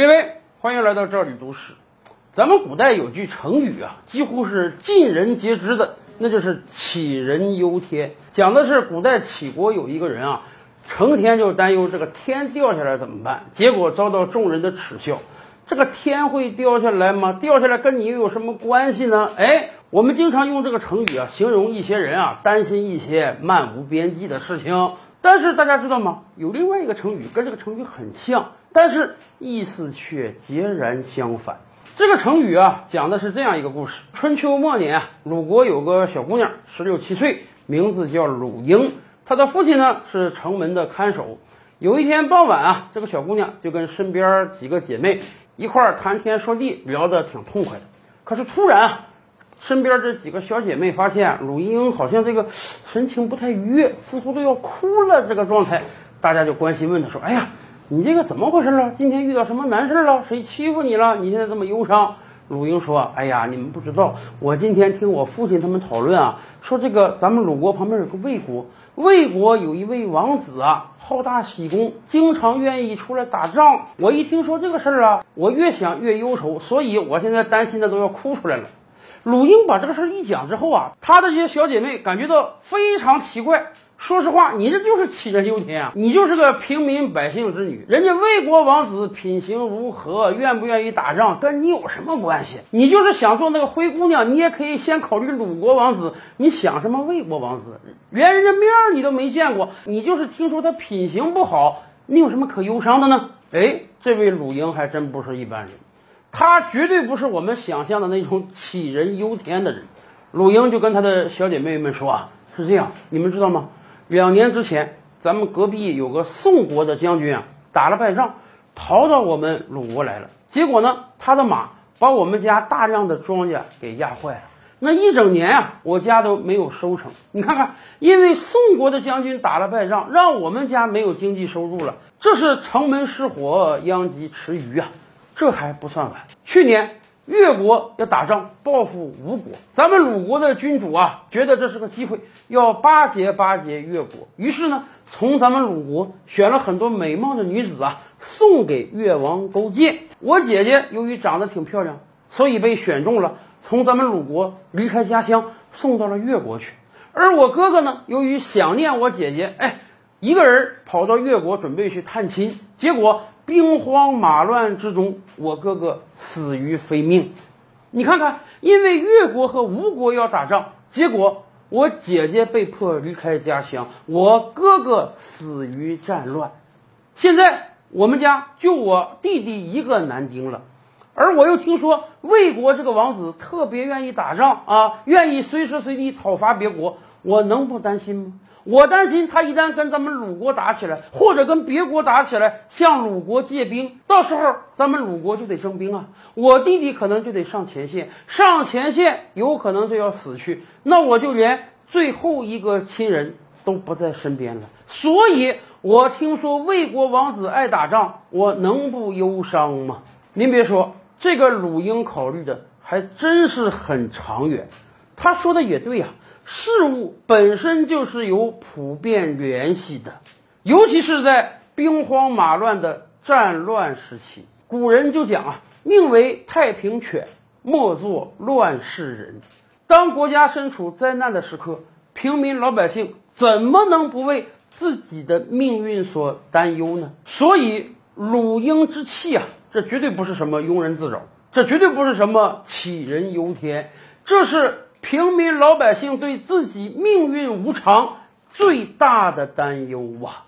各位，欢迎来到这里读史。咱们古代有句成语啊，几乎是尽人皆知的，那就是杞人忧天。讲的是古代杞国有一个人啊，成天就担忧这个天掉下来怎么办，结果遭到众人的耻笑。这个天会掉下来吗？掉下来跟你又有什么关系呢？哎，我们经常用这个成语啊，形容一些人啊担心一些漫无边际的事情。但是大家知道吗？有另外一个成语跟这个成语很像，但是意思却截然相反。这个成语啊，讲的是这样一个故事：春秋末年啊，鲁国有个小姑娘，十六七岁，名字叫鲁英。她的父亲呢是城门的看守。有一天傍晚啊，这个小姑娘就跟身边几个姐妹一块儿谈天说地，聊得挺痛快的。可是突然啊，身边这几个小姐妹发现鲁英好像这个神情不太愉悦，似乎都要哭了这个状态，大家就关心问她说：“哎呀。”你这个怎么回事了？今天遇到什么难事了？谁欺负你了？你现在这么忧伤？鲁英说：“哎呀，你们不知道，我今天听我父亲他们讨论啊，说这个咱们鲁国旁边有个魏国，魏国有一位王子啊，好大喜功，经常愿意出来打仗。我一听说这个事儿啊，我越想越忧愁，所以我现在担心的都要哭出来了。”鲁英把这个事儿一讲之后啊，他的这些小姐妹感觉到非常奇怪。说实话，你这就是杞人忧天啊！你就是个平民百姓之女，人家魏国王子品行如何，愿不愿意打仗，跟你有什么关系？你就是想做那个灰姑娘，你也可以先考虑鲁国王子。你想什么魏国王子？连人家面你都没见过，你就是听说他品行不好，你有什么可忧伤的呢？哎，这位鲁英还真不是一般人，他绝对不是我们想象的那种杞人忧天的人。鲁英就跟他的小姐妹们说啊，是这样，你们知道吗？两年之前，咱们隔壁有个宋国的将军啊，打了败仗，逃到我们鲁国来了。结果呢，他的马把我们家大量的庄稼给压坏了。那一整年啊，我家都没有收成。你看看，因为宋国的将军打了败仗，让我们家没有经济收入了。这是城门失火，殃及池鱼啊！这还不算完，去年。越国要打仗报复吴国，咱们鲁国的君主啊，觉得这是个机会，要巴结巴结越国。于是呢，从咱们鲁国选了很多美貌的女子啊，送给越王勾践。我姐姐由于长得挺漂亮，所以被选中了，从咱们鲁国离开家乡，送到了越国去。而我哥哥呢，由于想念我姐姐，哎，一个人跑到越国准备去探亲，结果。兵荒马乱之中，我哥哥死于非命。你看看，因为越国和吴国要打仗，结果我姐姐被迫离开家乡，我哥哥死于战乱。现在我们家就我弟弟一个男丁了，而我又听说魏国这个王子特别愿意打仗啊，愿意随时随地讨伐别国，我能不担心吗？我担心他一旦跟咱们鲁国打起来，或者跟别国打起来，向鲁国借兵，到时候咱们鲁国就得征兵啊，我弟弟可能就得上前线，上前线有可能就要死去，那我就连最后一个亲人都不在身边了。所以，我听说魏国王子爱打仗，我能不忧伤吗？您别说，这个鲁英考虑的还真是很长远，他说的也对呀。事物本身就是有普遍联系的，尤其是在兵荒马乱的战乱时期。古人就讲啊，宁为太平犬，莫做乱世人。当国家身处灾难的时刻，平民老百姓怎么能不为自己的命运所担忧呢？所以，鲁英之气啊，这绝对不是什么庸人自扰，这绝对不是什么杞人忧天，这是。平民老百姓对自己命运无常最大的担忧啊！